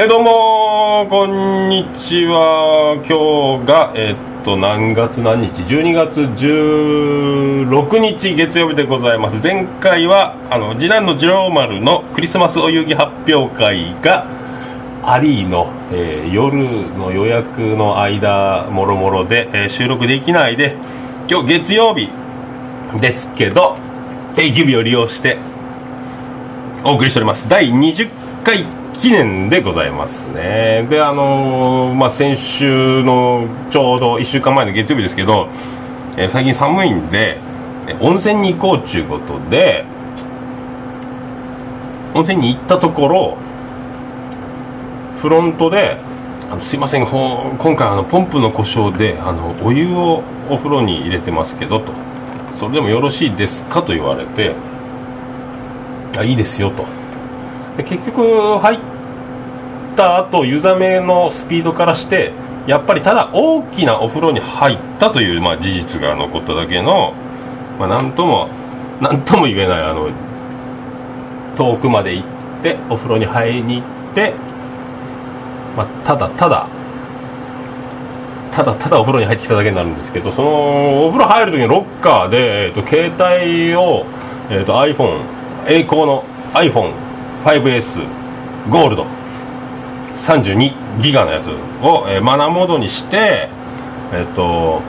えどうもこんにちは。今日がえっと何月何日？12月16日月曜日でございます。前回はあの次男の次郎丸のクリスマスお遊戯発表会がアリーの、えー夜の予約の間もろもろで、えー収録できないで今日月曜日ですけど定休日を利用してお送りしております。第20回記念でございますね。であのーまあ先週のちょうど1週間前の月曜日ですけど、えー最近寒いんで温泉に行こうっちゅうことで温泉に行ったところフロントであのすいませんほ今回あのポンプの故障であのお湯をお風呂に入れてますけどと。それでもよろしいですか？と言われてあいいですよと。結局入った後湯冷めのスピードからしてやっぱりただ大きなお風呂に入ったという、まあ、事実が残っただけの、まあ、なんともなんとも言えないあの遠くまで行ってお風呂に入りに行って、まあ、ただただただただお風呂に入ってきただけになるんですけどそのお風呂入る時にロッカーで、えー、と携帯を、えー、と iPhone 栄光の 5S ゴールド。32ギガのやつを、えーマナーモードにしてえっ、と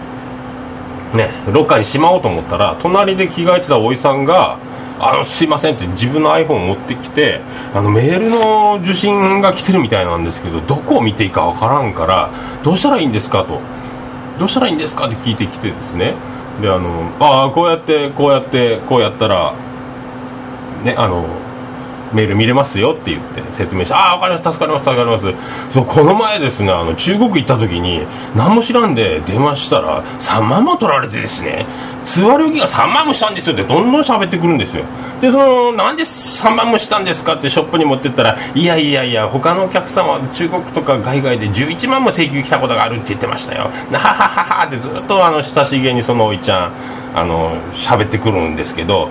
ねロッカーにしまおうと思ったら隣で着替えてたおじさんが「あのすいません」って自分の iPhone 持ってきてあのメールの受信が来てるみたいなんですけどどこを見ていいかわからんからどうしたらいいんですかと。どうしたらいいんですかって聞いてきてですね。であのああこうやってこうやってこうやったらねあのメール見れますよって言って説明してああ分かります助かります助かります。そうこの前ですねあの中国行った時に何も知らんで電話したら3万も取られてですね通話料金が3万もしたんですよってどんどん喋ってくるんですよ。でそのなんで3万もしたんですかってショップに持ってったらいやいやいや他のお客さんは中国とか海外で11万も請求来たことがあるって言ってましたよ。なははははってずっとあの親しげにそのおいちゃんあの喋ってくるんですけど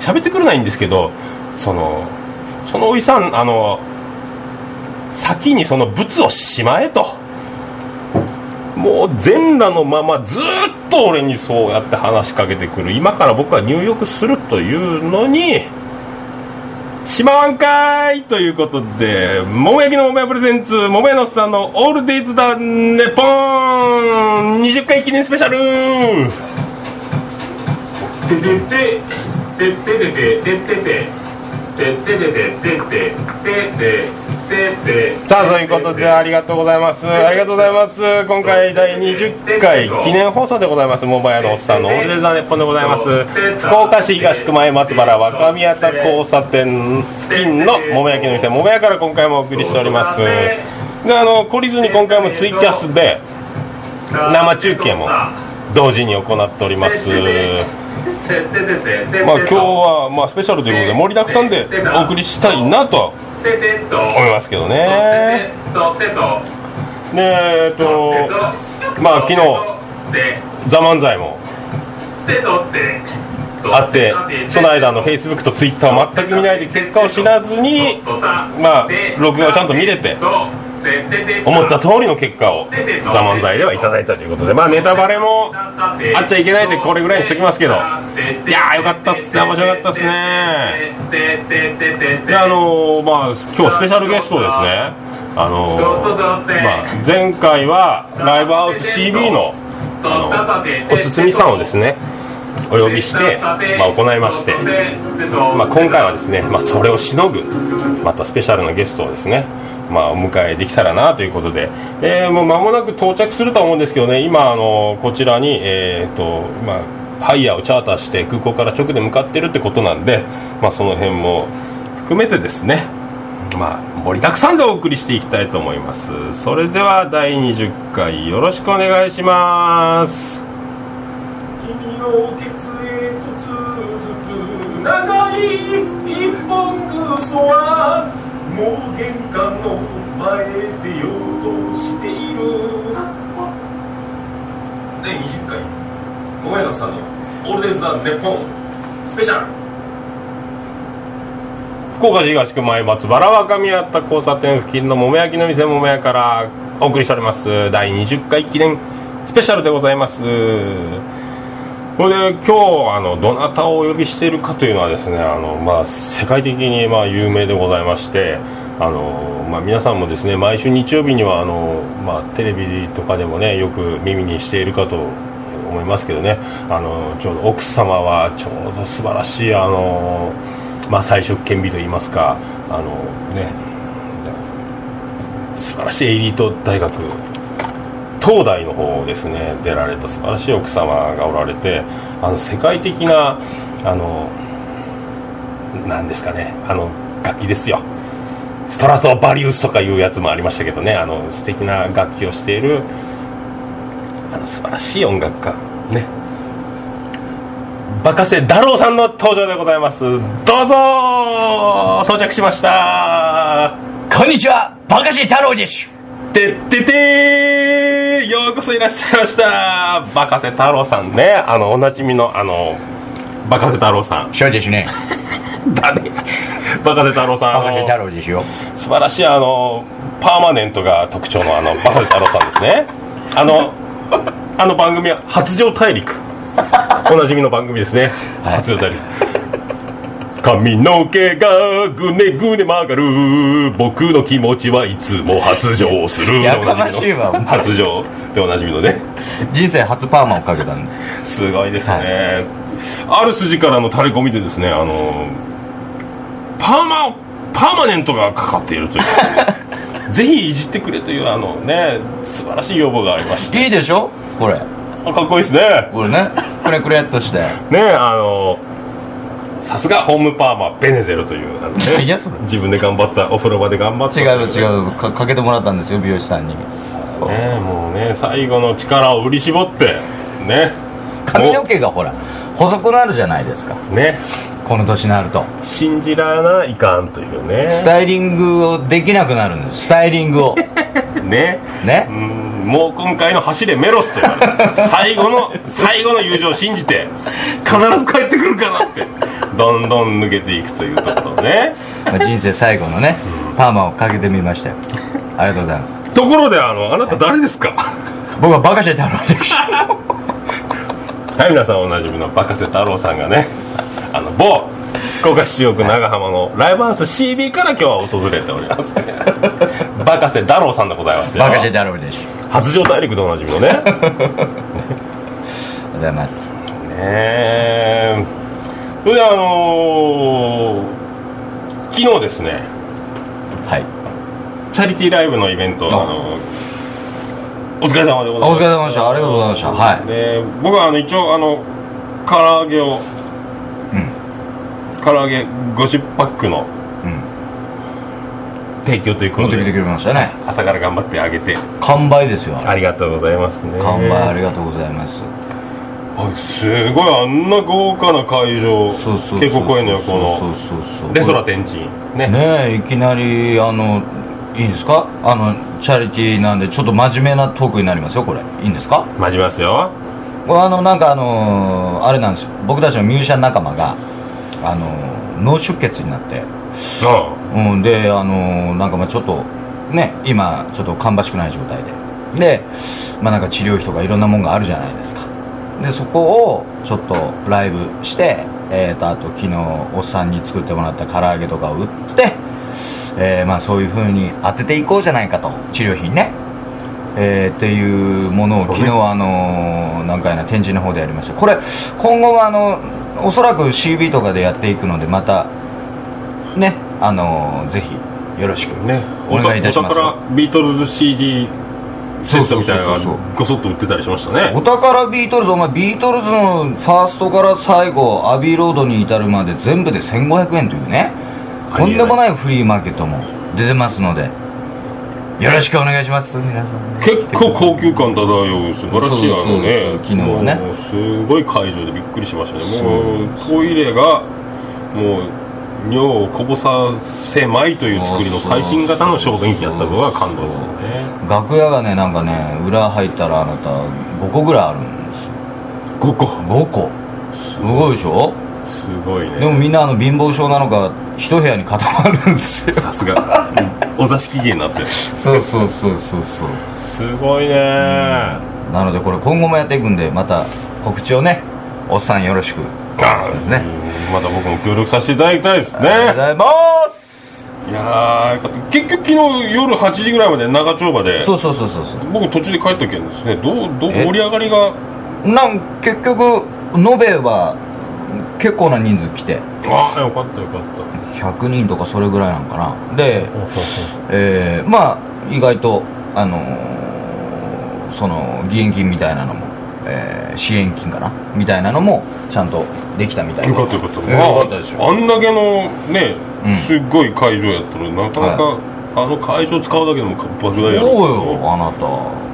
喋ってくるないんですけどそのそのおじさんあの先にその物をしまえと。もう全裸のままずっと俺にそうやって話しかけてくる。今から僕は入浴するというのにしまわんかーいということで桃焼きの桃屋プレゼンツ桃屋のさんのオールデイズだネポーン。20回記念スペシャル。てててててててててててさあそういうことでありがとうございますありがとうございます今回第20回記念放送でございます桃屋のおっさんのオールデザネッポンでございます福岡市東区前松原若宮田交差点付近の桃焼きの店桃屋から今回もお送りしておりますであの懲りずに今回もツイキャスで生中継も同時に行っておりますまあ今日はまあスペシャルということで盛りだくさんでお送りしたいなとは思いますけどね。でえっとまあ昨日「ザ漫才もあってその間のフェイスブックとツイッターを全く見ないで結果を知らずにまあ録画をちゃんと見れて思った通りの結果を「ザ漫才ではいただいたということでまあネタバレもあっちゃいけないでこれぐらいにしときますけどいやーよかったっす。ね面白かったっすね。であのーまあ今日スペシャルゲストですね。あのーまあ、前回はライブハウス CB のあのおつみさんをですねお呼びして、まあ、行いまして、まあ、今回はですね、まあ、それをしのぐまたスペシャルなゲストをですね、まあ、お迎えできたらなということで、えーもう間もなく到着するとは思うんですけどね。今あのこちらに、えーとまあ、ハイヤーをチャーターして空港から直で向かってるってことなんで、まあ、その辺も含めてですね。まあ、盛りだくさんでお送りしていきたいと思います。それでは第20回よろしくお願いします。君のケツへと続く長い一本草はもう玄関の前でようとしている。第20回。桃屋のさんの「オ。ールデン・ザ・ネポン」スペシャル。福福岡市東区前松原若宮田交差点付近の桃焼きの店桃屋からお送りしております。第20回記念スペシャルでございます。これで今日あのどなたをお呼びしているかというのはですねあの、まあ、世界的にまあ有名でございましてあの、まあ、皆さんもですね毎週日曜日にはあの、まあ、テレビとかでもねよく耳にしているかと思いますけどねあのちょうど奥様はちょうど素晴らしいあの、まあ、彩色兼備といいますかあのね素晴らしいエリート大学東大の方ですね出られた素晴らしい奥様がおられてあの世界的なあのなんですかねあの楽器ですよ。ストラトバリウスとかいうやつもありましたけどねあの素敵な楽器をしているあの素晴らしい音楽家ね。バカセダローさんの登場でございます。どうぞ到着しました。こんにちは。バカシ太郎です。てっててーようこそいらっしゃいました。バカセ太郎さんね。あのおなじみのあのバカセ太郎さん。そうですね。誰バカセ太郎さんバカシあの太郎ですよ。素晴らしいあのパーマネントが特徴のあのバカセ太郎さんですね。あのあの番組は発情大陸。おなじみの番組ですね、はい。発情大陸髪の毛がぐねぐね曲がる。僕の気持ちはいつも発情する。やかましいわ発情。でおなじみのね。人生初パーマをかけたんです。すごいですね、ある筋からの垂れ込みでですねあのパーマパーマネントがかかっているという。ぜひいじってくれというあのね素晴らしい要望がありまして。いいでしょ？これ。あかっこいいですね。これね。くれくれっとして。ねあのさすがホームパーマベネゼルというね、いやそれ。自分で頑張ったお風呂場で頑張った。違う違うかかけてもらったんですよ美容師さんに。ねもうね最後の力を振り絞ってね。髪の毛がほら細くなるじゃないですか。ね。この年になると。信じらないかんというね。スタイリングをできなくなるんです。スタイリングを。ね。ね。うんもう今回の走れメロスと最後の最後の友情を信じて必ず帰ってくるかなってどんどん抜けていくというところね。まあ人生最後のねパーマをかけてみましたよ。ありがとうございます。ところであのあなた誰ですか？僕はバカシ太郎ですはい皆さんおなじみのバカセ太郎さんがねあの某福岡市中区長浜のライブハウス CB から今日は訪れております。バカセ太郎さんでございますよ。バカシ太郎です発情大陸でおなじみのね。ございます。ねえそれであのー昨日ですね。はい。チャリティーライブのイベント、あ。あのお疲れ様でございますお疲れ様でした。ありがとうございました。はい。で僕はあの一応あの唐揚げをうん。唐揚げ50パックのうん。提供ということで持ってきてくれましたね。朝から頑張ってあげて。完売ですよ。ありがとうございますね。完売ありがとうございますあすごいあんな豪華な会場。そうそうそうの横そう。の。そうそうレソラ天神。ね。ねえいきなりあのいいんですか？あのチャリティーなんでちょっと真面目なトークになりますよこれ。いいんですか？待ちますよ。これあのなんかあのーあれなんですよ。僕たちのミュージシャン仲間があのー脳出血になって。ううん、であのーなんかまあちょっとね今ちょっと芳しくない状態で。でまあなんか治療費とかいろんなもんがあるじゃないですかでそこをちょっとライブしてえー、とあと昨日おっさんに作ってもらった唐揚げとかを売ってえーまあそういうふうに当てていこうじゃないかと。治療費にね。えーっていうものを昨日あのー何回な展示の方でやりました。これ今後はあのおそらく CB とかでやっていくのでまたねあのーぜひよろしくお願いいたしますお宝ビートルズ CD セットみたいなのがごそっと売ってたりしましたね。お宝ビートルズお前ビートルズのファーストから最後アビーロードに至るまで全部で1500円というね。とんでもないフリーマーケットも出てますので。よろしくお願いします皆さん結構高級感漂う素晴らしい。あのね昨日はね。すごい会場でびっくりしましたね。もうトイレがもう尿をこぼさせまいという作りの最新型の小便器やったのが感動ですよね。楽屋がねなんかね裏入ったらあなた5個ぐらいあるんですよ。5個。5個。すごいでしょ？すごいでねもみんなあの貧乏症なのか一部屋に固まるんですよ。さすが。お座敷芸になって。るそうそうそうそうそう。すごいね。なのでこれ今後もやっていくんでまた告知をねおっさんよろしくあですねうんまた僕も協力させていただきたいですありがとうごねざいます。いや結局昨日夜8時ぐらいまで長丁場で。そうそうそうそうそ僕途中で帰ったけんですね。どうどうえ？盛り上がりが？うなん結局延べは結構な人数来て。あよかったよかった。100人とかそれぐらいなんかな。でえーまあ意外とあのーその義援金みたいなのも、えー支援金かな？みたいなのもちゃんとできたみたいで。よかったよかった、えーよかったですよ。あんだけのね、うん。すっごい会場やったらなかなか、はあの会場使うだけでも莫大やろそうよあなた。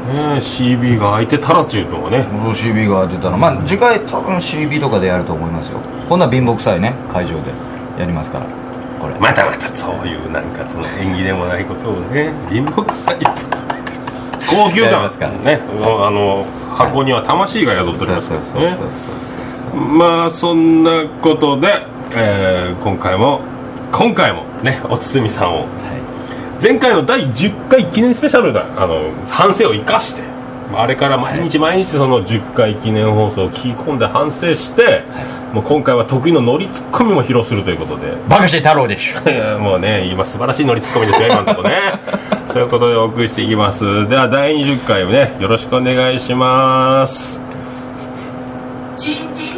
ね CB が空いてたらっていうのがね。そう CB が出たら。まあ次回多分 CB とかでやると思いますよ。今度は貧乏くさいね会場で。やりますから。これ。またまたそういうなんかその縁起でもないことをね貧乏くさいと。高級感。やりますからね。あの箱には魂が宿っておりますそうそうからねそうそうそうまあそんなことで、えー今回も今回もねおつみさんをは前回の第10回記念スペシャルだあの反省を生かしてあれから毎日毎日その10回記念放送を聞き込んで反省して、もう今回は得意のノリツッコミも披露するということで。いバカして太郎でしょ。もうね今素晴らしいノリツッコミですよ今のところね。そういうことでお送りしていきます。では第20回をねよろしくお願いします。チンチン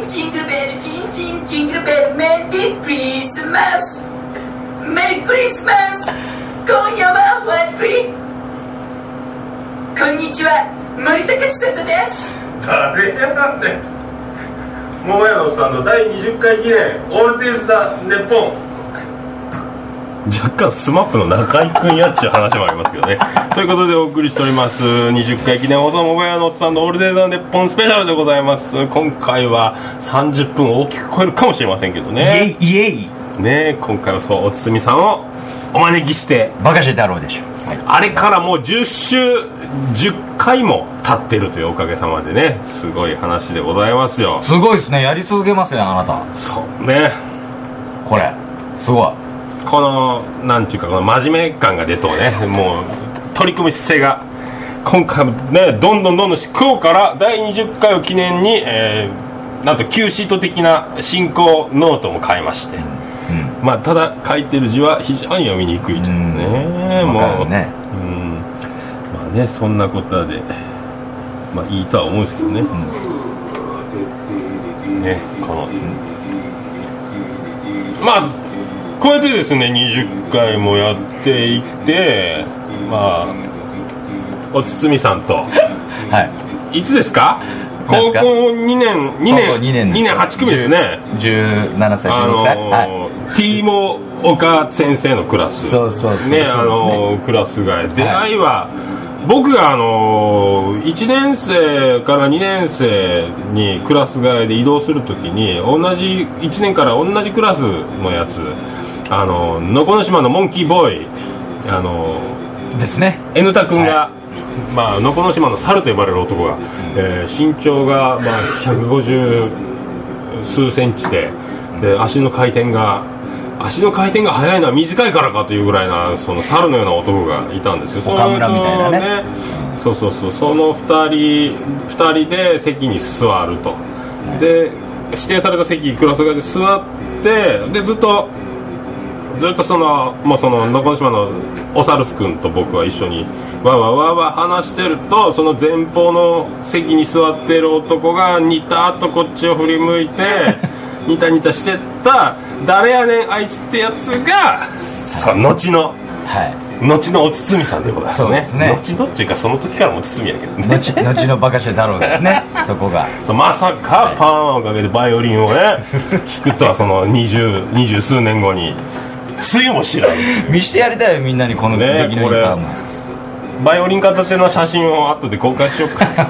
リークリスマスメリークリスマス今夜はホワイトクリこんにちは。森高千里です。誰やなん。ね桃屋のさんの第20回記念オールデイズ・ザ・ネッポン。若干 SMAPの中居君やっちゅう話もありますけどね。ということでお送りしております20回記念放送桃屋のおっさんのオールデイズ・ザ・ネッポンスペシャルでございます。今回は30分大きく超えるかもしれませんけどね。イエイイエイ。ね今回はそうおつみさんをお招きして。バカして太郎でしょはい。あれからもう10週10回も経ってるというおかげさまでね。すごい話でございますよ。すごいですね。やり続けますねあなた。そうね。これ。すごいこのなんていうかこの真面目感が出とうね。もう取り組む姿勢が。今回もねどんどんどんどん今日から第20回を記念に、えーなんと Q シート的な進行ノートも買いまして、うん。まあただ書いてる字は非常に読みにくいというね、わかもうるね。うん。まあねそんなことでまあいいとは思うんですけどね、ねこの。まあこうやってですね20回もやっていってまあおつつみさんと。はい。いつですか？高校2年2高校年二年です2年8組ですね。17歳あ16歳、のはい。ー、ティーモ岡先生のクラス。そうそうそうそうねですね。あのークラスが出会いは、僕があのー、1年生から2年生にクラス替えで移動するときに同じ1年から同じクラスのやつあのー能古島のモンキーボーイあのーですね。N タ君が、まあ、能古島の猿と呼ばれる男が、えー身長が、まあ、150数センチでで足の回転が足の回転が速いのは短いからかというぐらいなその猿のような男がいたんですよ。岡村みたいなね。そうそうそう。その2人二人で席に座ると。で指定された席クラス替えで座ってでずっとずっとそのもうその能古島のおサルス君と僕は一緒にわーわーわーわー話してるとその前方の席に座ってる男がニタッとこっちを振り向いてニタニタしてった誰やねんあいつってやつがさ後のはい。後のおつつみさんでございますね。すね。後のっていうかその時からもおつつみやけどね。後後のバカして太郎ですね。そこが。そうまさかパーマをかけてバイオリンをね弾くとはその二十二十数年後につゆも知らん。見してやりたいよみんなにこのね出来のいいパーマバイオリン片手の写真を後で公開しようか。確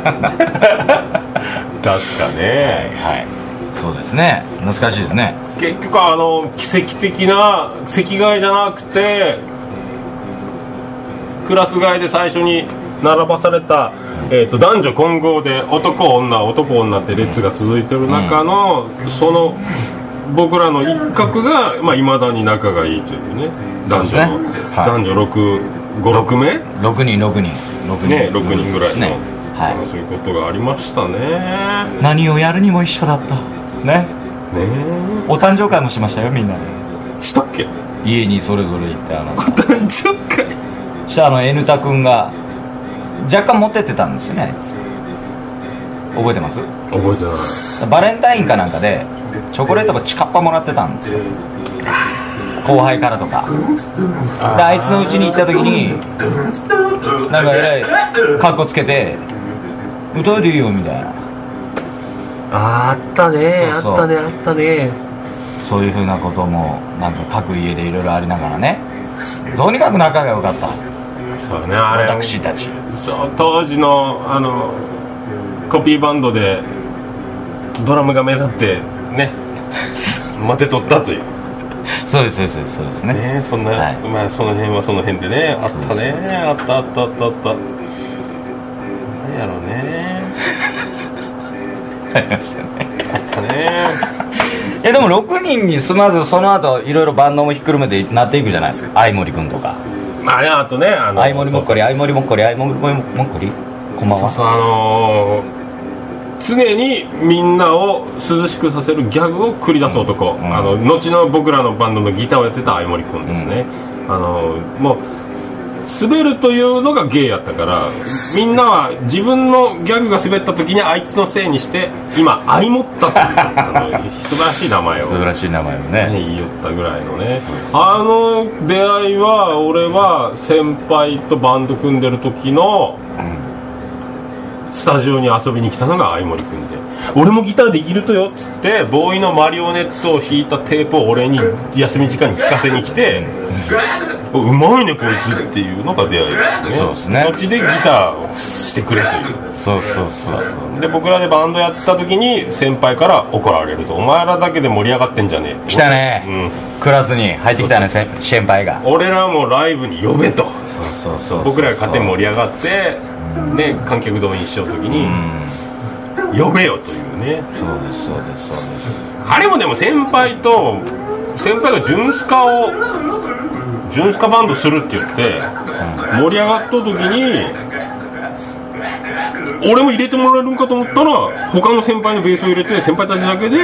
かね、はいそうですね。懐かしいですね。結局あの奇跡的な席替えじゃなくてクラス替えで最初に並ばされた、えー、と男女混合で男女男女って列が続いてる中の、その僕らの一角がいまあ、未だに仲がいいというね。男女の、ねはい。男女656名？6人6人。6人。ね6人ぐらいの、ね。はい。そういうことがありましたね。ね何をやるにも一緒だった。ね。えお誕生会もしましたよみんなで。したっけ？家にそれぞれ行ってあの。誕生会？そしたらあの N タ君が若干持ってってたんですよねあいつ覚えてます覚えてないバレンタインかなんかでチョコレートがチカッパもらってたんですよ。後輩からとか。であいつの家に行った時になんかえらいカッコつけて「歌えていいよ」みたいな。ああったねそうそう。あったねあったね。そういうふうなこともなんか各家でいろいろありながらね。とにかく仲が良かった。そうねあれ。私たち。そう当時のあのコピーバンドでドラムが目立ってね。待て取ったという。そうですそうですそうですね。ねそんな、はい。まあその辺はその辺でねあったね。あったあったあった。あった何やろうね。ありましたね。あったね。いやでも6人に住まずその後いろいろバンドもひっくるめてなっていくじゃないですか。相森君とか。まあねあとねあの相森もっこり相森もっこり相森もっこりこんばんは。そうそうあのー常にみんなを涼しくさせるギャグを繰り出す男、ん。あの後の僕らのバンドのギターをやってた相森君ですね、あのーもう滑るというのが芸やったからみんなは自分のギャグが滑った時にあいつのせいにして今相もったというあの素晴らしい名前を素晴らしい名前をね、ね言いよったぐらいのね。あの出会いは俺は先輩とバンド組んでる時のスタジオに遊びに来たのが相森君で俺もギターできるとよっつってボーイのマリオネットを弾いたテープを俺に休み時間に聞かせに来てうまいねこいつっていうのが出会いですそうですね。後でギターをしてくれという。そうそうそうそう。で僕らでバンドやってた時に先輩から怒られると「お前らだけで盛り上がってんじゃねえ」来たね、うん。クラスに入ってきたねせ先輩が。俺らもライブに呼べと。そうそうそうそう。僕らが勝手に盛り上がってで観客動員しようときに呼べよというね。そうですそうですそうです。あれもでも先輩と先輩がジュンスカをジュンスカバンドするって言って盛り上がった時に俺も入れてもらえるんかと思ったら他の先輩のベースを入れて先輩たちだけで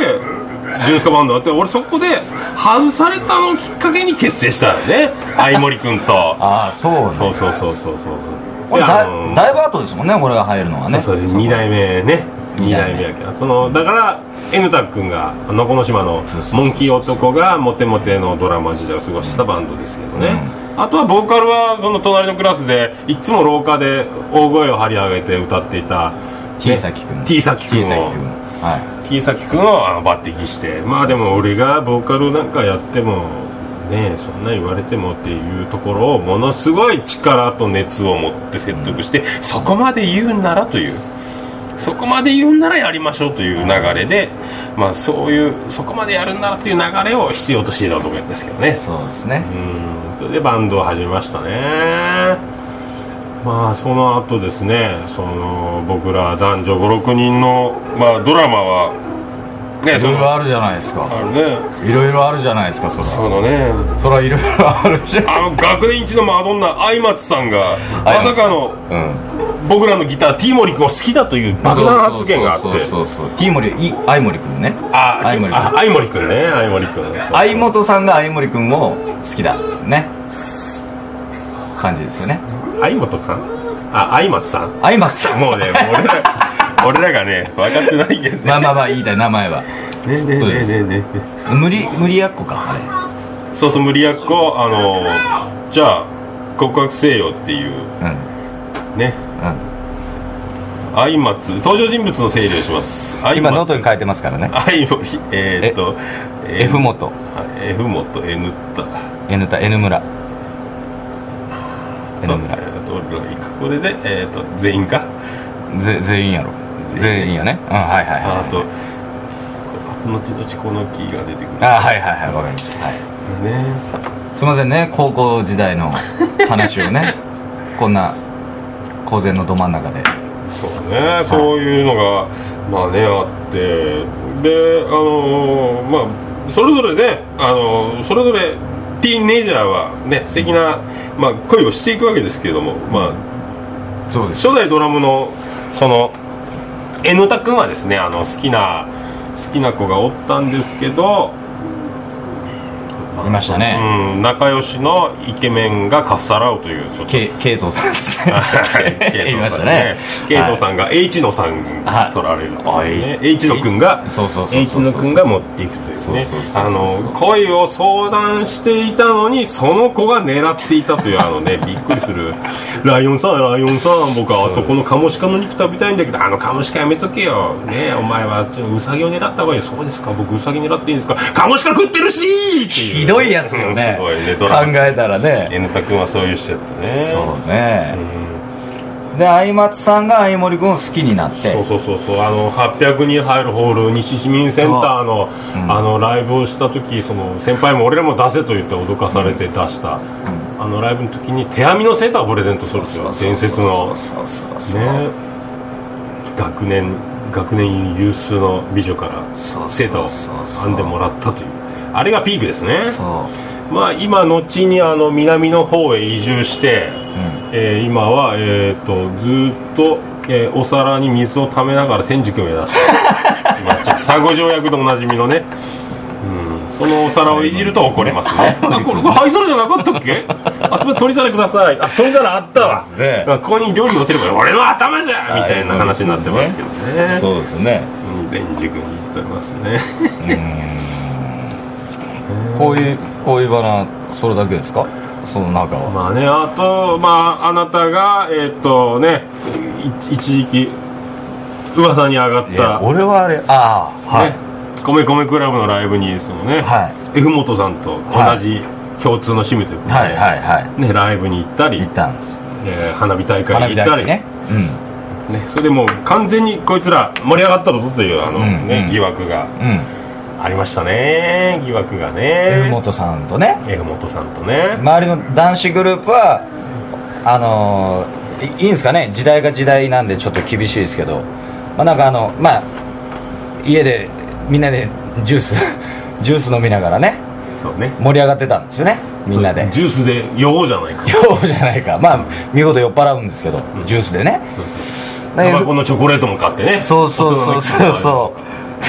ジュンスカバンドやって俺そこで外されたのをきっかけに結成したよね。相森君と。ああそうね。そうそうそうそうそうこれだだいぶ後ですもんね俺が入るのはね。そうそう2代目ね。2二代目やけど。そのだから N タ君がのこの島のモンキー男がモテモテのドラマ時代を過ごしたバンドですけどね、あとはボーカルはその隣のクラスでいつも廊下で大声を張り上げて歌っていた T 崎君。T 崎君 T 崎を君。は T 崎君をあの抜擢して。まあでも俺がボーカルなんかやってもねそんな言われてもっていうところをものすごい力と熱を持って説得して、そこまで言うんならというそこまで言うんならやりましょうという流れでまあそういうそこまでやるんならっていう流れを必要としていた男やったんですけどね。いそうですね。うん。それでバンドを始めましたね。まあその後ですねその僕ら男女56人の、まあ、ドラマはねいそのろいろあるじゃないですか。あるね。いろいろあるじゃないですかそら。そのね。そらいろいろあるじゃん。あの学年一のマドンナ相松さんがまさかのうん。僕らのギター T 森君を好きだという爆弾発言があって。そうそうそうそう。T 森い相森君ね。あ相森君。あ相森君ね。相森君。相本さんが相森君を好きだ。ね。感じですよね。相本さん？あ相松さん？相松さん。もうね俺ら 俺らがね分かってないけどね。まあまあまあ言いたい名前は。ねえねそうです。えねえねえ無理無理やっこかあれ。そうそう無理やっこあのじゃあ告白せよっていう。うん。ね。うん。相松登場人物の整理をします。相今ノー松トに書いてますからね。相森えーっと F 元。はい F 元 N タ N た N 村。N と村。えーっと俺らこれでえーっと全員か？ぜ全員やろ全員やね。うんはいはいあはい。とあと後々このキーが出てくる。あはいはいはいわかりました。はい。ね。すいませんね高校時代の話をね。こんな公然のど真ん中で。そうねそういうのがまあねあって。であのまあそれぞれねあのそれぞれティーンネイジャーはね素敵な、まあ、恋をしていくわけですけれども、まあ、そうです。初代ドラムのその N タ君はですねあの好きな好きな子がおったんですけど、いましたね、うん、仲良しのイケメンがかっさらうというちょっと。ケケイトさんですね。ケイさんね。ね。ケイトさんが H 野さんはいに取られるとあい。H 野君がそうそうそうそう H 野君が持っていくというね。あの恋を相談していたのにその子が狙っていたというあのね びっくりする。ライオンさんライオンさん僕はあそこのカモシカの肉食べたいんだけどあのカモシカやめとけよ。ねお前はちょウサギを狙った方がいい。そうですか僕ウサギ狙っていいんですか。カモシカ食ってるしっていう。ひどいやつようんね。すごいね。ド考えたらね。N タ君はそういう人やったね。そうね。う、ん。で相松さんが相森君を好きになって。そうそうそうそう。あの800人入るホール西市民センターの,、あのライブをした時その先輩も俺らも出せと言って脅かされて出した、あのライブの時に手編みのセーターをプレゼントするんですよ伝説のそうそうそうそう。ね。学年学年有数の美女からセーターを編んでもらったというあれがピークですね。そう。まあ今後にあの南の方へ移住して、えー今は、えー、とずーっと、えーお皿に水をためながら天竺を目指して。佐護条約でおなじみのね、うん、そのお皿をいじると怒りますね。あこれ灰皿じゃなかったっけ？あそこで取り皿ください。あ取り皿あったわ、ね。まあここに料理をせれば俺の頭じゃみたいな話になってますけどね。そうですね。うん天竺に行ってますねこういうこういうバナそれだけですか？その中は。まあねあとまああなたがえーっとねい一時期噂に上がった。俺はあれああはい、ね、米米クラブのライブにそのね、は F 元さんと同じ共通の趣味ということで、はいはいはい。ね、ライブに行ったり、行ったんです。花火大会に行ったり。大会ね。ねそれでもう完全にこいつら盛り上がったぞというあの、うんねうん。疑惑が。うんうんありましたね疑惑がね。F 元さんとね。F 元さんとね。周りの男子グループはあのーいいいんですかね？時代が時代なんでちょっと厳しいですけど。まあなんかあのまあ家でみんなでジュース ジュース飲みながらね。そうね。盛り上がってたんですよねみんなで。ジュースで酔おうじゃないか。ようじゃないか。まあ見事酔っ払うんですけど、ジュースでね。そうそう。タバコのチョコレートも買ってね。そうそうそうそう。そ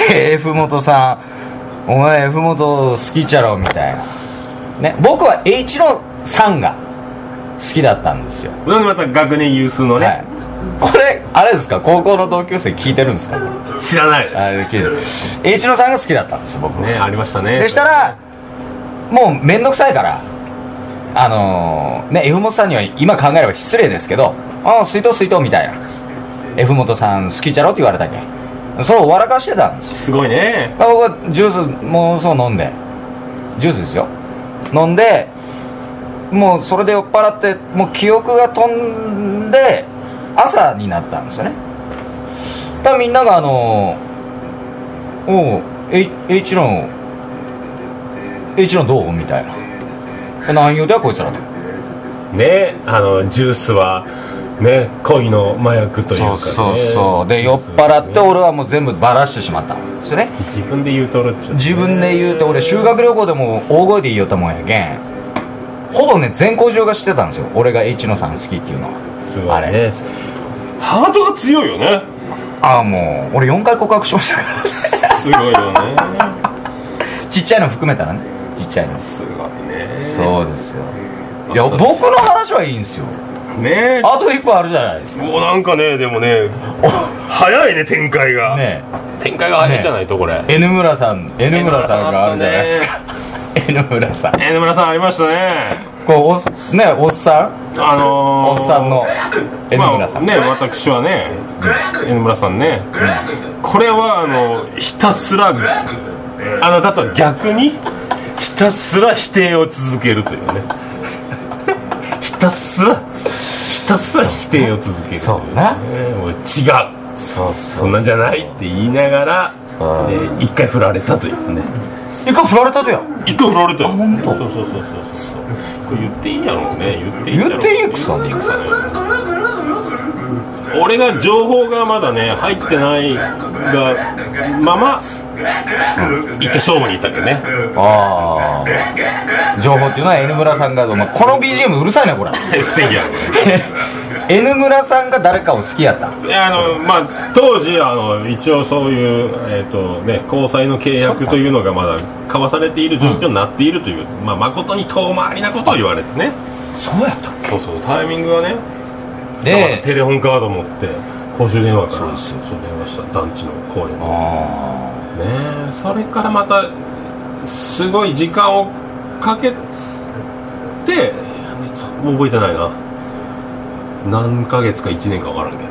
うで F 元さん「お前 F 元好きちゃろ」みたいな。ね僕は H の3が好きだったんですよ、また学年有数のね、はい。これあれですか？高校の同級生聞いてるんですか？知らないです。あ聞いてる。H の3が好きだったんですよ僕ねありましたね。でしたらもう面倒くさいからあのーね F 元さんには今考えれば失礼ですけど「ああ水筒水筒」みたいな。F 元さん好きちゃろって言われたけんそれを笑かしてたんですよ。すごいね。まあ僕はジュースもうそう飲んで。ジュースですよ。飲んでもうそれで酔っ払ってもう記憶が飛んで朝になったんですよね。だからみんながあのおう H, の H のどう？みたいな。え何言うだよこいつらと。ねあのジュースはね恋の麻薬というか、ね、そうそうそう。で酔っ払って俺はもう全部バラしてしまった。んですよね自分で言うとるっちゅう。自分で言うと俺修学旅行でも大声で言いよったもんやけん。ほぼね全校中が知ってたんですよ。俺が H 野さん好きっていうのは。すごいあれ。ねハートが強いよね。ああもう。俺4回告白しましたから。すごいよね。ちっちゃいの含めたらね。ちっちゃいの。すごいね。そうですよ。いや僕の話はいいんですよね。あと1個あるじゃないですか。もうなんかねでもね早いね展開が、ね。展開が早いんじゃないとこれ。N 村さん N 村さんがあるじゃないですか。N 村さん N 村さん。ありましたね。こうおっねおっさん？あのー、おっさんの N 村さん、まあ、ね私はね N 村さんね、これはあのひたすらあなたとは逆にひたすら否定を続けるというね。ひたすらひたすら否定を続けるそうなね。もう違う。そうそんなんじゃないって言いながら、うん。ね一回振られたというね。一回振られたとや。一回振られたよ。本当。そうそうそうそうそう。これ言っていいんやろうね。言っていいんやろ言っていいくさ言っていいくさね俺が情報がまだね入ってないまま一回勝負に行ったけどね。ああ情報っていうのは N 村さんが、まあ、この BGM うるさいねこれ。素敵や N 村さんが誰かを好きやった。いやあのまあ当時あの一応そういう、えーとね、交際の契約というのがまだ交わされている状況になっているという、まあ誠に遠回りなことを言われてね。そうやったそうそうタイミングがねでさまテレホンカード持って公衆電話からそうです。よそう電話した団地の公園に。あねそれからまたすごい時間をかけてもう覚えてないな。何ヶ月か1年か分からんけど。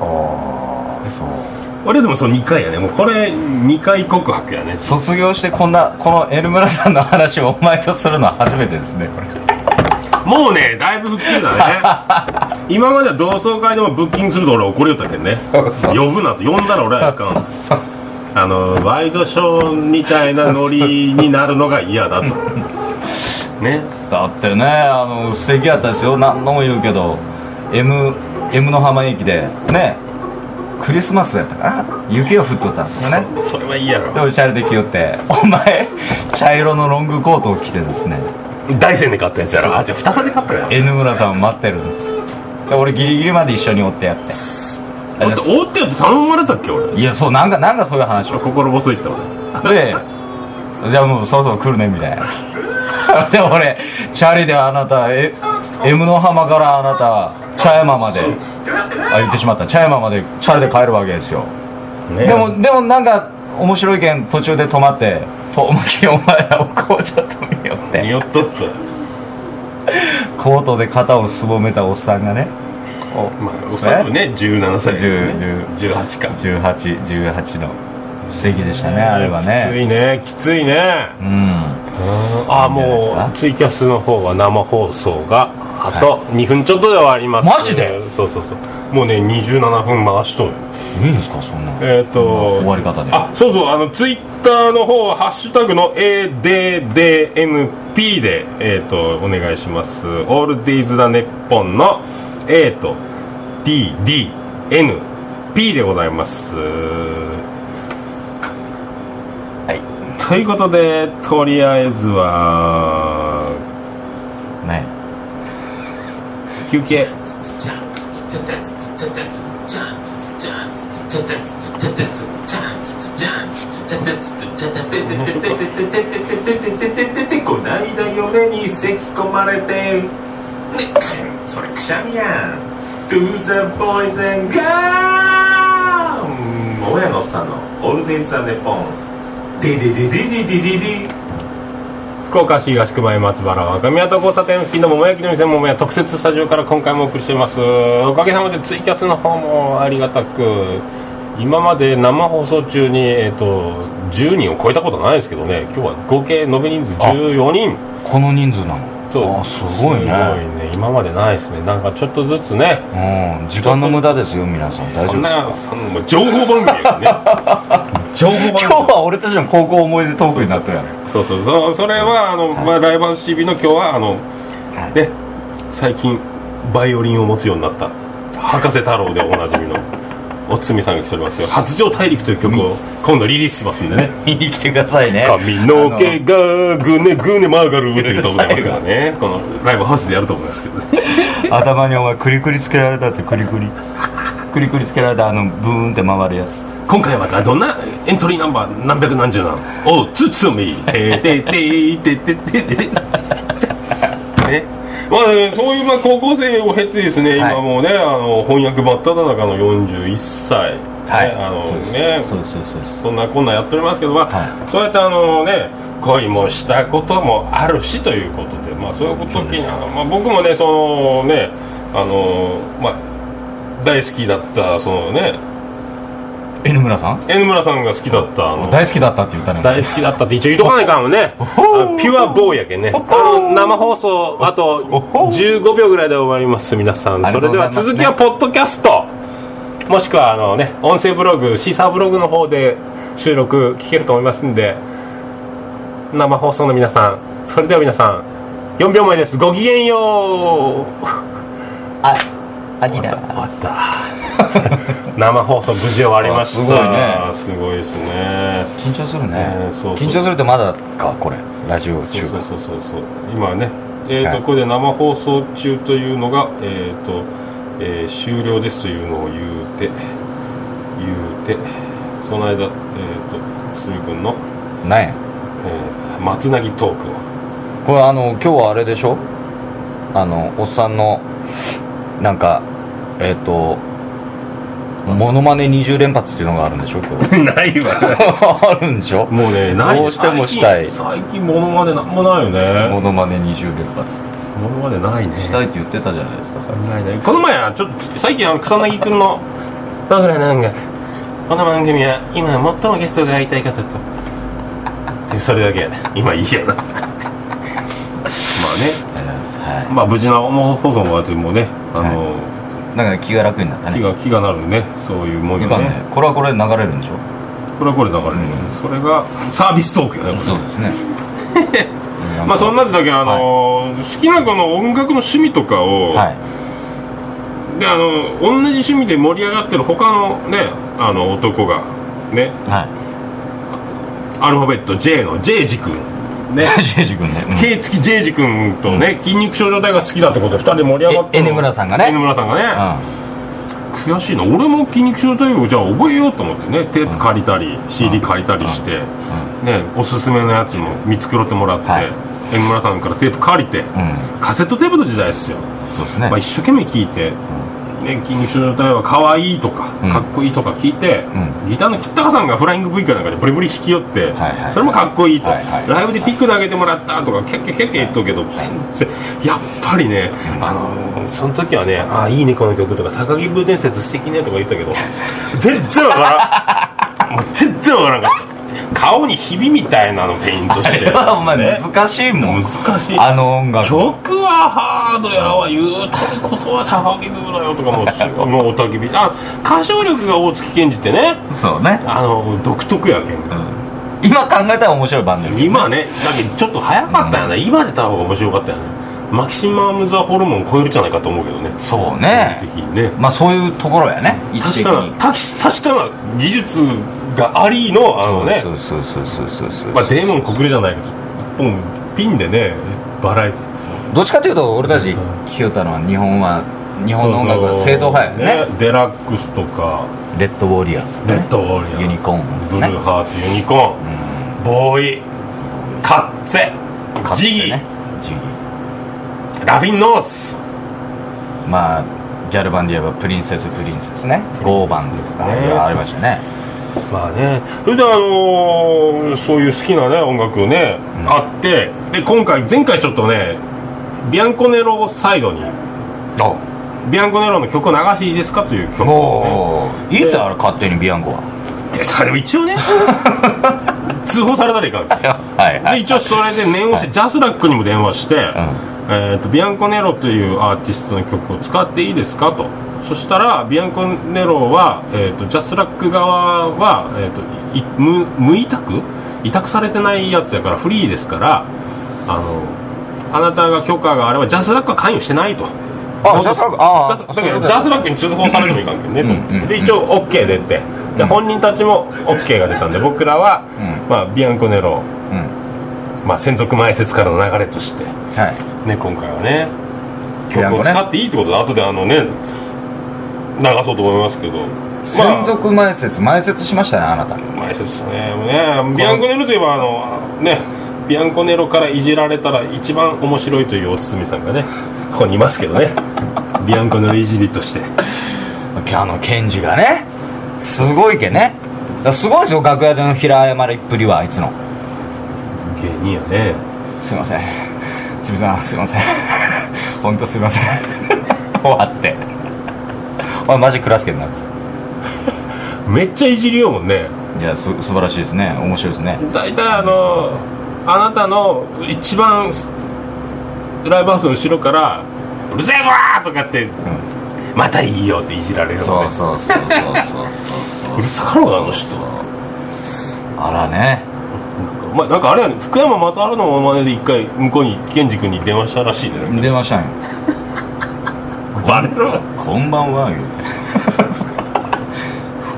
ああそう。俺でもその2回やね。もうこれ2回告白やね。卒業してこんなこの N 村さんの話をお前とするのは初めてですねこれもうねだいぶ吹っ切れたね 今までは同窓会でもブッキングすると俺怒りよったけどね。呼ぶなと呼んだら俺はあかんあのワイドショーみたいなノリになるのが嫌だと。ね。だってねあの素敵やったですよ。何度も言うけど M, M の浜駅でねクリスマスやったかな。雪が降っとったんですよね。それはいいやろ。でおしゃれで着よってお前茶色のロングコートを着てですね大山で買ったやつやろ。あじゃあ二日で買ったやろ。N 村さんを待ってるんです。俺ギリギリまで一緒に追ってやって。だって大手よって頼まれたっけ俺。いやそうなんかなんかそういう話を。心細いって俺。でじゃあもうそろそろ来るねみたいな。で俺チャリであなたえ M の浜からあなた茶山まで。あ言ってしまった。茶山までチャリで帰るわけですよ、ねでもでもなんか面白いけん途中で止まって遠巻きお前らをこうちょっと見よって。によっとってコートで肩をすぼめたおっさんがねこうまあおっさんもね17歳10 18か。1818の素敵でしたねあれはきつねいねきついね。うん。ああもうツイキャスの方は生放送があと2分ちょっとで終わります。マジで？そうそうそうもうね27分回しとる。いいんですかそんなえっ、と終わり方で。あそうそうあのツイッターの方はハッシュタグの ADDNP でえっ、とお願いします。オールディーズ・ザ・ネッポンの A と DDNP でございます。はい。ということでとりあえずはね。休憩こないだ嫁に咳込まれてねそれくしゃみやん To the boys and girls 親野さんのオールデイズ・ザ・ネポンデデデデデデデデ福岡市東区前松原若宮と交差点付近の桃焼きの店桃屋特設スタジオから今回もお送りしています。おかげさまでツイキャスの方もありがたく今まで生放送中に、えー、と10人を超えたことないですけどね。今日は合計延べ人数14人。この人数なの。そう。あすごいね。ね。今までないですね。なんかちょっとずつね。うん。時間の無駄ですよ皆さん。大丈夫ですか？そんな情報番組やね。情報番組。今日は俺たちの高校思い出トークになったよねそうそうそう。それはあの、まあ、ライブハウス TV の今日はあの、ね最近バイオリンを持つようになった。博士太郎でおなじみのおつみさんが来ておりますよ「発情大陸」という曲を今度リリースしますんでね。見に来てくださいね。髪の毛がぐねぐね曲がるっていうとございますからね。このライブハウスでやると思いますけどね。頭にお前クリクリつけられたやつクリクリクリクリつけられたあのブーンって回るやつ今回はどんなエントリーナンバー何百何十何おうつつみててててててててねまあね、そういうまあ高校生を経てですね、はい。今もうねあの翻訳真っ只中の41歳、ねあのね。そうそうそうそんなこんなやっておりますけど、まあはそうやってあのね恋もしたこともあるしということで、まあ、そういう時にあの、まあ、僕もねそのねあの、まあ、大好きだったそのね N 村さん？N 村さんが好きだったあの大好きだったって言ったね。大好きだったって一応言っとかないかんもんね。ピュアボーイやけんね。あの生放送あと15秒ぐらいで終わります皆さん。それでは続きはポッドキャスト。もしくはあのね音声ブログシーサーブログの方で収録聞けると思いますんで生放送の皆さん。それでは皆さん4秒前です。ごきげんよう。あありだ終わった 生放送無事終わりました。あすごいね。すごいですね。緊張するね。ねそうそう。緊張するってまだかこれ。ラジオ中。かそうそうそうそう。今ねえーとはいこれで生放送中というのがえっ、と、えー終了ですというのを言うて言うてその間えっ、とすみ君の、なんや？えー、松なぎトークを。これあの今日はあれでしょ？あのおっさんのなんかえっ、とモノマネ20連発っていうのがあるんでしょ今日。ないわ。あるんでしょ？もうねない。どうしてもしたい。最近モノマネなんもないよね。モノマネ20連発。モノマネないね。したいって言ってたじゃないですかさないない。この前はちょっと最近あの草薙君の「僕らの音楽この番組は今最もゲストが会いたい方と」でそれだけ。今いいやな。まあね。はまあ無事な放送も終わってもうねあの、いなんか気が楽になったね。気が気がなるね。そういうもんよね。ねこれはこれで流れるんでしょ？これはこれだからね、それがサービストークやね。そうですね。まあそんなだけあの、好きなこの音楽の趣味とかを、はい。であの同じ趣味で盛り上がってる他のねあの男がねはい。アルファベット J の J ジ君ね。ジェイジ君ね、うん。K 付き J ジ君とね、筋肉少女隊が好きだってことで2人で盛り上がってえ N 村さんがね。N 村さんがね、悔しいな。俺も筋肉少女隊をじゃあ覚えようと思ってねテープ借りたり、CD 借りたりして、ね、おすすめのやつも見繕ってもらって、はい。N 村さんからテープ借りて、うん、うん、カセットテープの時代ですよ、そうですね、まあ、一生懸命聞いて、ね、筋肉少女隊は可愛いとか、うん。かっこいいとか聞いて、うギターの吉高さんがフライング V かなんかでブリブリ弾き寄って、はいはい。それもかっこいいと、はいはい。ライブでピック投げてもらったとかキャッキャッキャッキャ言っとくけど、全然やっぱりね、あのーその時はね「ああいいねこの曲」とか「高木ブー伝説素敵ね」とか言ったけど全然わからん。もう全然わからんかった顔にひびみたいなのペイントして。あれはお前ね。難しいもん。難しい。あの音楽。曲はハードやわ言うとることは高木ブーだよとかもう もうおたけび。あ歌唱力が大月健二ってね。そうね、あの独特やけん。うん、今考えたら面白いバンドよ今ねだけどちょっと早かったよね、今出た方が面白かったよねマキシマム・ザ・ホルモン超えるんじゃないかと思うけどね。そうね。ね。まあそういうところやね。確かな確かな技術がありのあのね。そうそうそうそうそうそうまあ、デーモン小暮じゃないけどピンでねバラエティ。どっちかというと俺たち聞いたのは日本は日本の音楽が正統派やね。デラックスとか。レッドウォリアーズレッドウォリアーズ。ユニコーンブルーハーツユニコーン、ボーイ。カッツェ。ジギー、ラフィン・ノーズまあギャルバンで言えばプリンセスプリンセスね。ゴーバンズとかねありましたね。まあね。それであのーそういう好きなね音楽ね、ん。あってで今回前回ちょっとねビアンコネロサイドにビアンコネロの曲を流していいですかという曲をね。いつあれ勝手にビアンコは？いやそれも一応ね 通報されたらいかん。はいはい。で一応それで念をして、ジャスラックにも電話して、んえーとビアンコネロというアーティストの曲を使っていいですかと。そしたらビアンコネロは、えー、とジャスラック側は、えー、とい無無委託？委託されてないやつやからフリーですからあのあなたが許可があればジャスラックは関与してないと。あジャスラックああジャスだけどジャスラックに通報されてもいかんけんねと、うんうんで一応 OK 出て。で本人たちも OK が出たんで僕らは、うん。まあ、ビアンコネロうんまあ、専属前説からの流れとして、はい。ね、今回はね。曲を使っていいってことで後であのね流そうと思いますけど。専属前説前説しましたねあなた。前説ですね。ねビアンコネロといえばあのねビアンコネロからいじられたら一番面白いというお堤さんがねここにいますけどね。ビアンコネロいじりとして。あのケンジがねすごいけね。すごいですよ楽屋での平謝りっぷりはあいつの芸人やね。すいません。つみさんすいません。本当すいません。終わって。おいマジクラスケになっつって めっちゃいじりようもんね。いやす素晴らしいですね。面白いですね。大体あのあなたの一番ライブハウスの後ろから「うるせえこら!」とかって「またいいよ」っていじられるそうそうそうそうそうそうそううるさかろうなあの人あらねまあ、なんかあれやね。福山雅治のままで一回向こうに健二君に電話したらしいね。なんか。出ましたんよ バレろこんばんは言うて。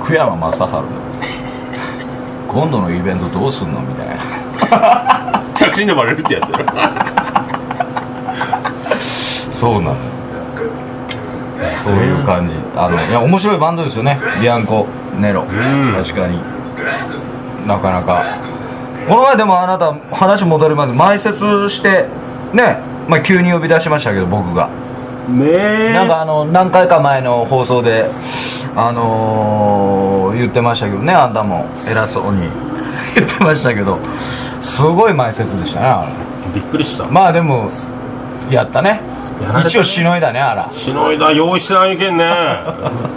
福山雅治でも今度のイベントどうすんのみたいな。着信でバレるってやつやろ。そうなのよそういう感じ。あのいや面白いバンドですよね。ビアンコネロ。確かに。なかなかこの前でもあなた話戻ります。前説してねまあ急に呼び出しましたけど僕が。ねえ。なんかあの何回か前の放送であのー言ってましたけどねあんたも。偉そうに。言ってましたけど。すごい前説でしたねあれ。びっくりした。まあでもやったね。一応しのいだねあら。しのいだ。用意してないけんね。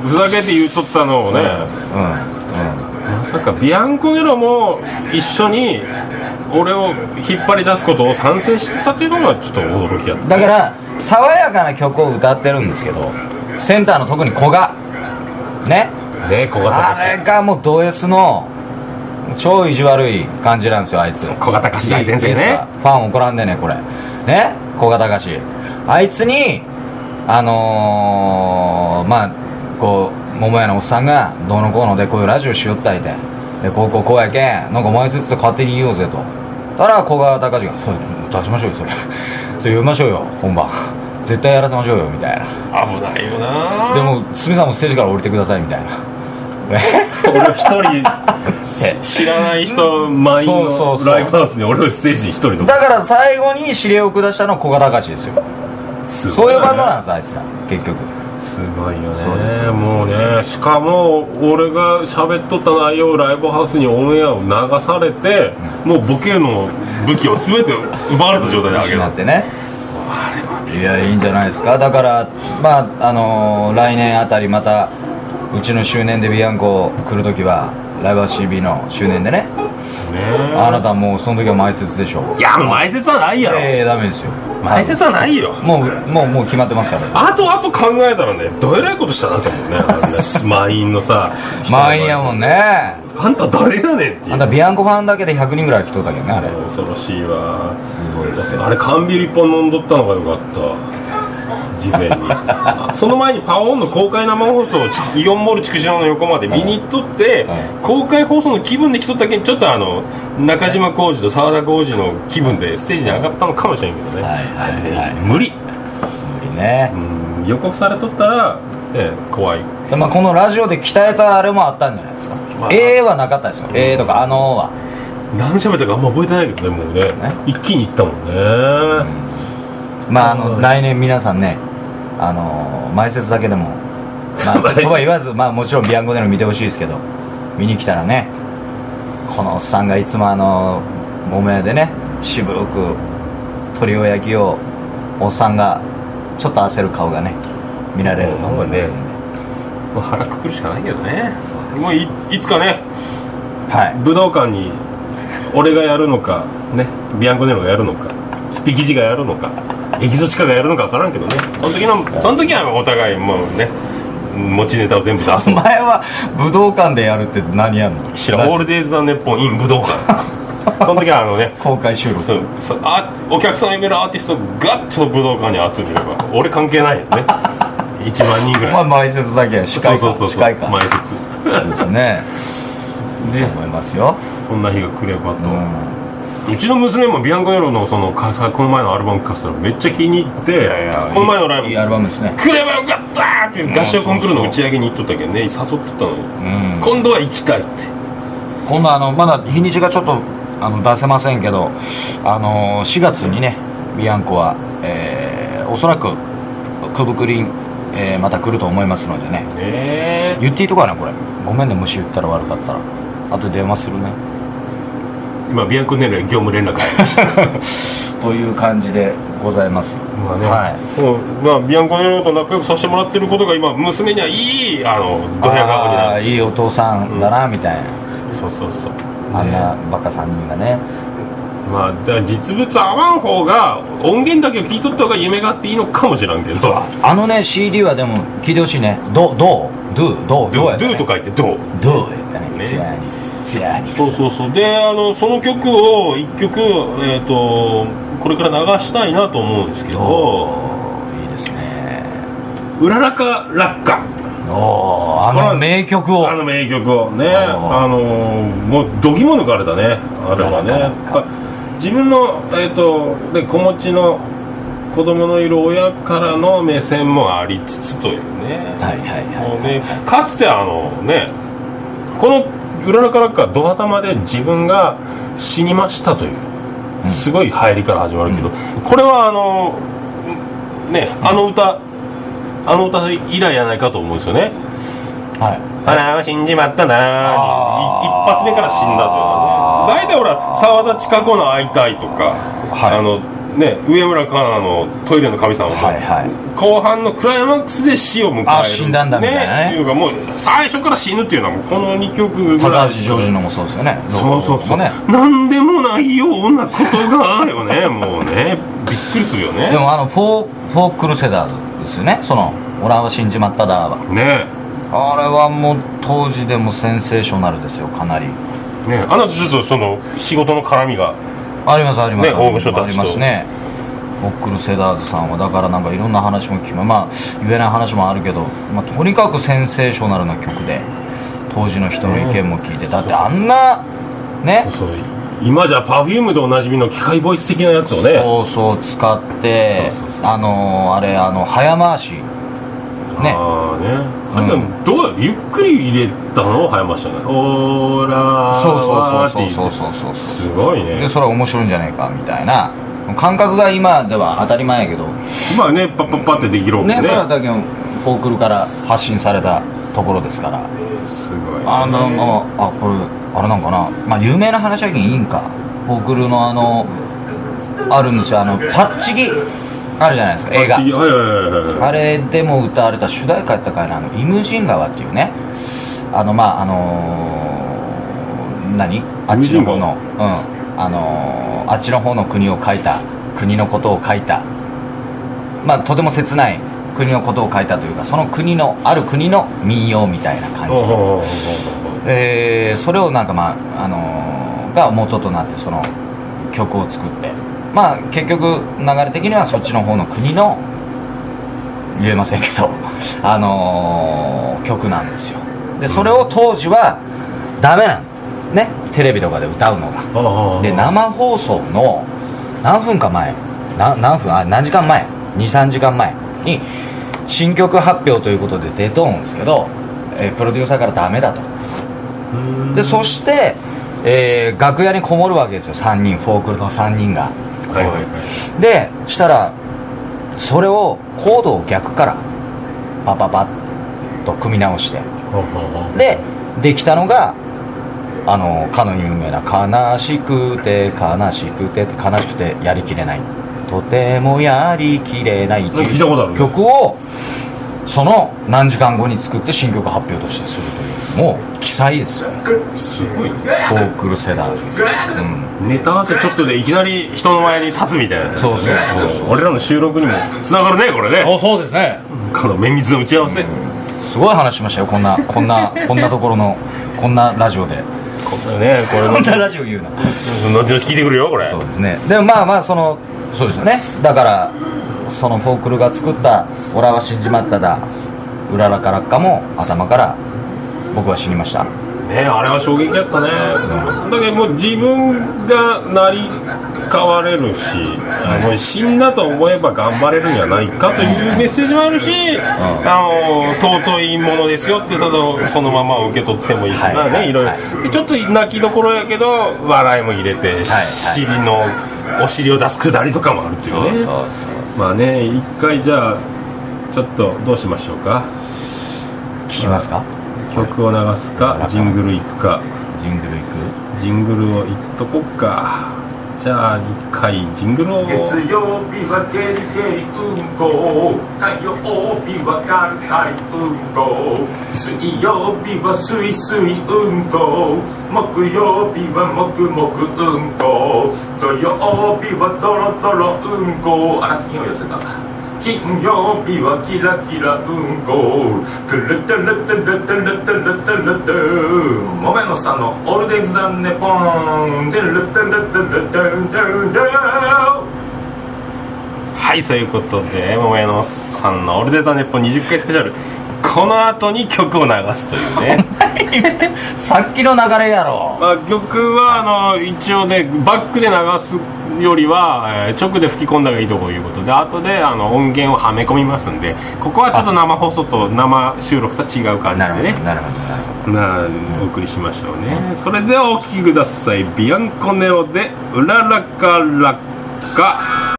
ふざけて言うとったのをね、うんまさかビアンコネロも一緒に俺を引っ張り出すことを賛成してたっていうのがちょっと驚きやった。だから爽やかな曲を歌ってるんですけどセンターの特に古賀ね。ね小型あれがもうド S の超意地悪い感じなんですよあいつ。小型化し大先生ね。ファン怒らんでねこれ。ね？小型化し。あいつにあのー、まあこう桃屋のおっさんがどうのこうのでこういうラジオしよったいて。でこうこうこうやけんなんか前説で勝手に言おうぜと。たら小川隆史が「そう出しましょうよそれ。それ呼びましょうよ本番。絶対やらせましょうよ」みたいな。危ないよな。でも鷲見さんもステージから降りてくださいみたいな。俺一人 知らない人満員のライブハウスに俺をステージに一人の。だから最後に指令を下したのは古賀隆史ですよ。そういうバンドなんですあいつら。結局すごいよね。そうですよもうね。しかも俺が喋っとった内容をライブハウスにオンエアを流されて、もうボケの武器を全て奪われた状態であげる失ってね。いやいいんじゃないですか。だからまああのー来年あたりまたうちの周年でビアンコ来るときはライブ CB の周年でね。ねあなたもうその時は前説でしょいやもう前説はないやろ、ええダメですよ。前説はないよ。もうもうもう決まってますから。あとあと考えたらねどえらいことしたなと思うね。満員のさ満員やもんね。あんた誰やねんっていう。あんたビアンコファンだけで100人ぐらい来とったけどねあれ。恐ろしいわ。すごいですよ。あれ缶ビール一本飲んどったのがよかった事前に。その前にパオンの公開生放送をちイオンモール築地の横まで見に行っとって、公開放送の気分で来とったけんちょっとあの中島浩二と澤田浩二の気分でステージに上がったのかもしれんけどね、はいはいはい。無理、無理ね。うん、予告されとったら、ええ怖い。でまあ、このラジオで鍛えたあれもあったんじゃないですか、まあ。ええはなかったですよ、ええとかあのーは。何喋ったかあんま覚えてないけどねもうね。ね。一気にいったもんね、まああのはい来年皆さんねあのー前説だけでも、まあ、言葉言わず、まあ、もちろんビアンコでの見てほしいですけど見に来たらねこのおっさんがいつもあの桃屋でね渋く鳥を焼きをおっさんがちょっと焦る顔がね見られると思いますんで、もう腹くくるしかないけどね。もういいつかねはい。武道館に俺がやるのかねビアンコネロがやるのかスピキジがやるのかエキゾチカがやるのか分からんけどね。その時のその時はお互いもうね持ちネタを全部出す。お 前は武道館でやるって何やんの？知らん。オールデイズ・ザ・ネッポン in 武道館。その時はあのね公開収録。そうそうあお客さん呼べるアーティストをガッと武道館に集めれば俺関係ないよね。1万人ぐらい、まあ前説だけは司会か。そうそうそう前説そうですね。ね思いますよ。そんな日が来ればと、うんうちの娘もビアンコネロのそのこの前のアルバム聴かせたらめっちゃ気に入ってこの前のライブいいアルバムですね。来ればよかったって合唱コンクールの打ち上げに行っとったけどね誘っとったのに、うん。今度は行きたいって。今度あのまだ日にちがちょっとあの出せませんけどあの4月にねビアンコは、えーおそらくくぶくりん、えーまた来ると思いますのでね。え。言っていいとこかなこれ。ごめんねもし言ったら悪かったら。あと電話するね今ビアンコネロへ業務連絡入りました。という感じでございます。まあね、はい。うん。まあ、ビアンコネロと仲良くさせてもらってることが今娘にはいいあのドヤ顔になるああいいお父さんだな、みたいな。そうそうそう。あんなバカ3人がね。まあだ実物合わん方が音源だけを聞いとった方が夢があっていいのかもしれんけど。あのね CD はでも聞いてほしいね。どどう？どう？どどうやったねゥと書いてどう？やったね。ねそうそうそう。であのその曲を一曲えっ、とこれから流したいなと思うんですけど。いいですね「うららか落下」あの名曲を。あの名曲を。ね。ああのーもうどぎも抜かれたね。あれはね。自分の、えー、とで子持ちの子供のいる親からの目線もありつつというね。はいはいもうはい。ねかつてあのねこの「うららからかド頭で自分が死にましたというすごい入りから始まるけど、これはあのねあの歌あの歌以来やないかと思うんですよね。はい「あら死んじまったな」一発目から死んだというのはね。大体ほら澤田千佳子の「会いたい」とか、はい。あのね植村花菜の「トイレの神様も」はいはい。後半のクライマックスで死を迎える。あ死んだんだみたいなね。いうかもう最初から死ぬっていうのはこの2曲ぐらい高橋ジョージのもそうですよね。そうそうそう、ね。なんでもないようなことがよね もうね。びっくりするよね。でもあのフォーフォーククルセダーズですよね。その「オラは死んじまっただ」はねあれはもう当時でもセンセーショナルですよかなりね。あなたちょっとその仕事の絡みがありますあります、ね大御所たちと。ありますね。フォーククルセダーズさんはだからなんかいろんな話も聞きままあ言えない話もあるけど、まあ、とにかくセンセーショナルな曲で当時の人の意見も聞いてだってあんなね？そう今じゃパフュームでおなじみの機械ボイス的なやつをね。そうそう使ってそうそうそうあのーあれあの早回し。ね。ああれでもどうゆっくり入れたの？を早ましたねオーラーそうそうそうそうそうそうすごいでねそれは面白いんじゃないかみたいな。感覚が今では当たり前やけど。まあねパッパッパってできるわけね。ねそれはだけどフォークルから発信されたところですから。すごいね。あなんかあこれあれなんかな。まあ有名な話やけんいいんか。フォークルのあのあるんですよ。あのパッチギあるじゃないですか映画。あれでも歌われた主題歌やったかいなあの「イムジン川」っていうねあのまああのー何？あっちの方のうん。あのーあっちの方の国を書いた国のことを書いた。まあとても切ない国のことを書いたというかその国のある国の民謡みたいな感じ。えーそれをなんかまああのーが元となってその曲を作ってまあ結局流れ的にはそっちの方の国の言えませんけど あのー曲なんですよ。でそれを当時はダメなん。ね。テレビとかで歌うのが。で生放送の何分か前。な何分？あ何時間前？23時間前。に新曲発表ということで出とんですけど、えープロデューサーからダメだと。うん。でそして、えー楽屋にこもるわけですよ。3人フォークルの3人がはいはいはい。でしたらそれをコードを逆からパパパッと組み直して。でできたのがあのかの有名な「悲しくて悲しくて」って悲しくてやりきれない。とてもやりきれないっていう曲をその何時間後に作って新曲発表としてするというもう奇才ですよ。すごいねフォークルセダー。ズうん。ネタ合わせちょっとでいきなり人の前に立つみたいな。ねそうそうそう。俺らの収録にもつながるねこれね。そうですね。この綿密な打ち合わせ、すごい話しましたよこんなこんなこんなところのこんなラジオで。これねこれこんな後ラジオ言うな。々聞いてくるよこれ。そうですね。でもまあまあそのそうですよね。だからそのフォークルが作った「オラは死んじまっただ」「うららからっか」も頭から僕は死にました。ねあれは衝撃やったね。だけどもう自分が成り変われるし、あの死んだと思えば頑張れるんじゃないかというメッセージもあるし、あの尊いものですよってただそのまま受け取ってもいいしな、はいはいねい。ろいろ、はでちょっと泣きどころやけど笑いも入れて、はい尻のお尻を出すくだりとかもあるっていうね。まあね一回じゃあちょっとどうしましょうか。聞きますか？曲を流すかジングルいくか。ジングルいく？ジングルをいっとこっか。じゃあ一回ジングルを。月曜日はゲリゲリうんこ火曜日はカリカリうんこ水曜日はスイスイうんこ木曜日はもくもくうんこ土曜日はドロドロうんこあら金曜日やってた金曜日はキラキラうんこトゥルトゥルトゥルトゥルトゥルトゥルトゥもめのさんのオールデンズ・ザ・ネポントゥルトゥルトゥルトゥルトゥルトゥルはいそういうことで桃屋のさんの「オールデータネッポン」20回スペシャルこの後に曲を流すというね。さっきの流れやろ。まあ、曲はあの一応ねバックで流すよりは、えー直で吹き込んだ方がいいということで後であの音源をはめ込みますんでここはちょっと生放送と生収録とは違う感じでね。なるほどなるほどなお送りしましょうね。それではお聴きください。ビアンコネロで「うららかラッカ」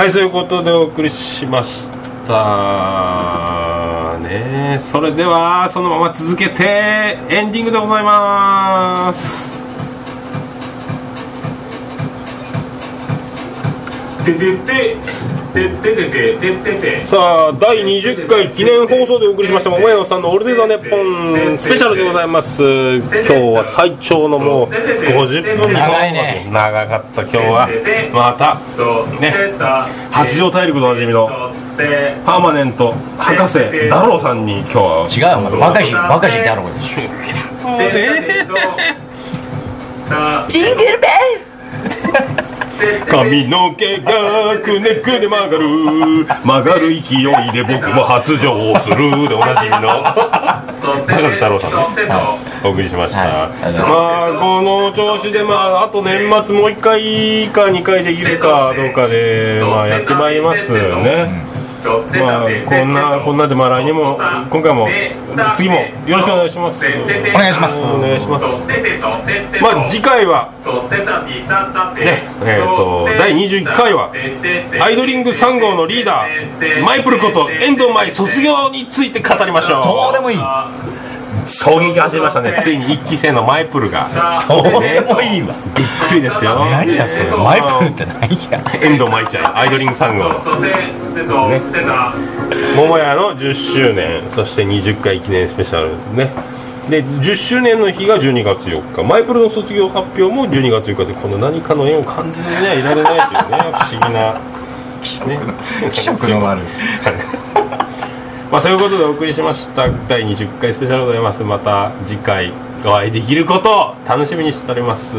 はいそういうことでお送りしましたね。それではそのまま続けてエンディングでございます。ててて。ててててててて。さあ第20回記念放送でお送りしました桃屋さんの「オールデイザネッポン」スペシャルでございます。今日は最長のもう50分長いね。長かった今日は。またね。八丈大陸でおなじみのパーマネント博士ダローさんに今日は。違うよお前若い日若い日だろうでしょえジングルベ髪の毛がくねくね曲がる。曲がる勢いで僕も発情するでおなじみの。中田太郎さんのお送りしました、はいまあこの調子でまああと年末もう1回か2回できるかどうかでまあやってまいりますねまあこんなこんなでまあ来年も今回も次もよろしくお願いします。お願いします。お願いします。まあ次回はねえー、と第21回はアイドリング3号のリーダーマイプルこと遠藤舞卒業について語りましょう。どうでもいい。衝撃が走りましたね。ついに1期生のマイプルが。どうでもいいわくりですよ。何やそれ。マイプルって何や。遠藤舞ちゃんアイドリング3号の。桃屋の10周年そして20回記念スペシャルね。で10周年の日が12月4日。マイプルの卒業発表も12月4日でこの何かの縁を感じずにはいられないというね 不思議な。ね。気色の悪い。まあそういうことでお送りしました。第20回スペシャルでございます。また次回お会いできることを楽しみにしております。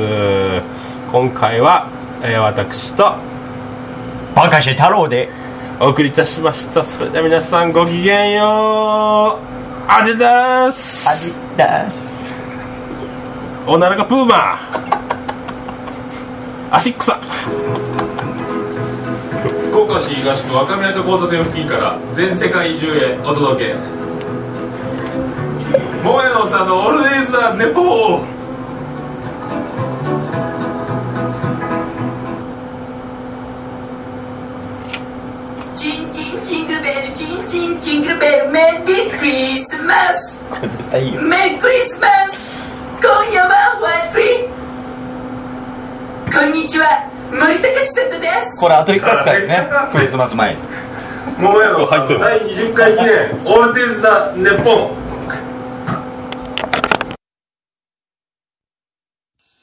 今回は、えー私とバカして太郎で。お送りいたしました。それでは皆さんごきげんよう。アディダスアディダスおならがプーマ。ーアシックサ。福岡市東区若宮と交差点付近から全世界中へお届け桃屋のおっさんのオールデイズ・ザ・ネポー。チンチンジングルベルチンチンジングルベルメリークリスマス。絶対いいよ。メリークリスマス。今夜はホワイトクリこんにちは。森高千里です。これあと1回使えるね。クリスマス前に。桃屋のおっさんの第20回記念オールデイズ・ザ・ネポン